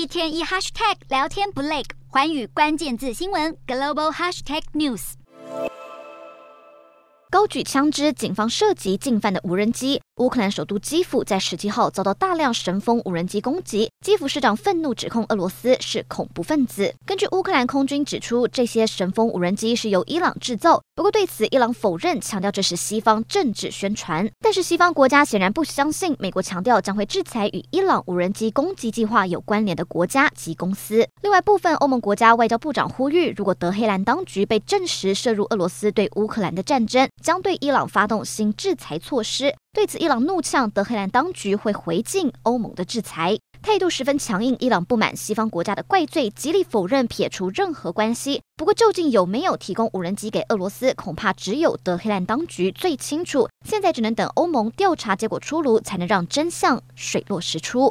一天一 hashtag 聊天不累，环宇关键字新闻 global hashtag news。高举枪支，警方涉及进犯的无人机。乌克兰首都基辅在十七号遭到大量神风无人机攻击，基辅市长愤怒指控俄罗斯是恐怖分子。根据乌克兰空军指出，这些神风无人机是由伊朗制造，不过对此伊朗否认，强调这是西方政治宣传。但是西方国家显然不相信，美国强调将会制裁与伊朗无人机攻击计划有关联的国家及公司。另外，部分欧盟国家外交部长呼吁，如果德黑兰当局被证实涉入俄罗斯对乌克兰的战争，将对伊朗发动新制裁措施。对此，伊朗怒呛德黑兰当局会回敬欧盟的制裁，态度十分强硬。伊朗不满西方国家的怪罪，极力否认撇除任何关系。不过，究竟有没有提供无人机给俄罗斯，恐怕只有德黑兰当局最清楚。现在只能等欧盟调查结果出炉，才能让真相水落石出。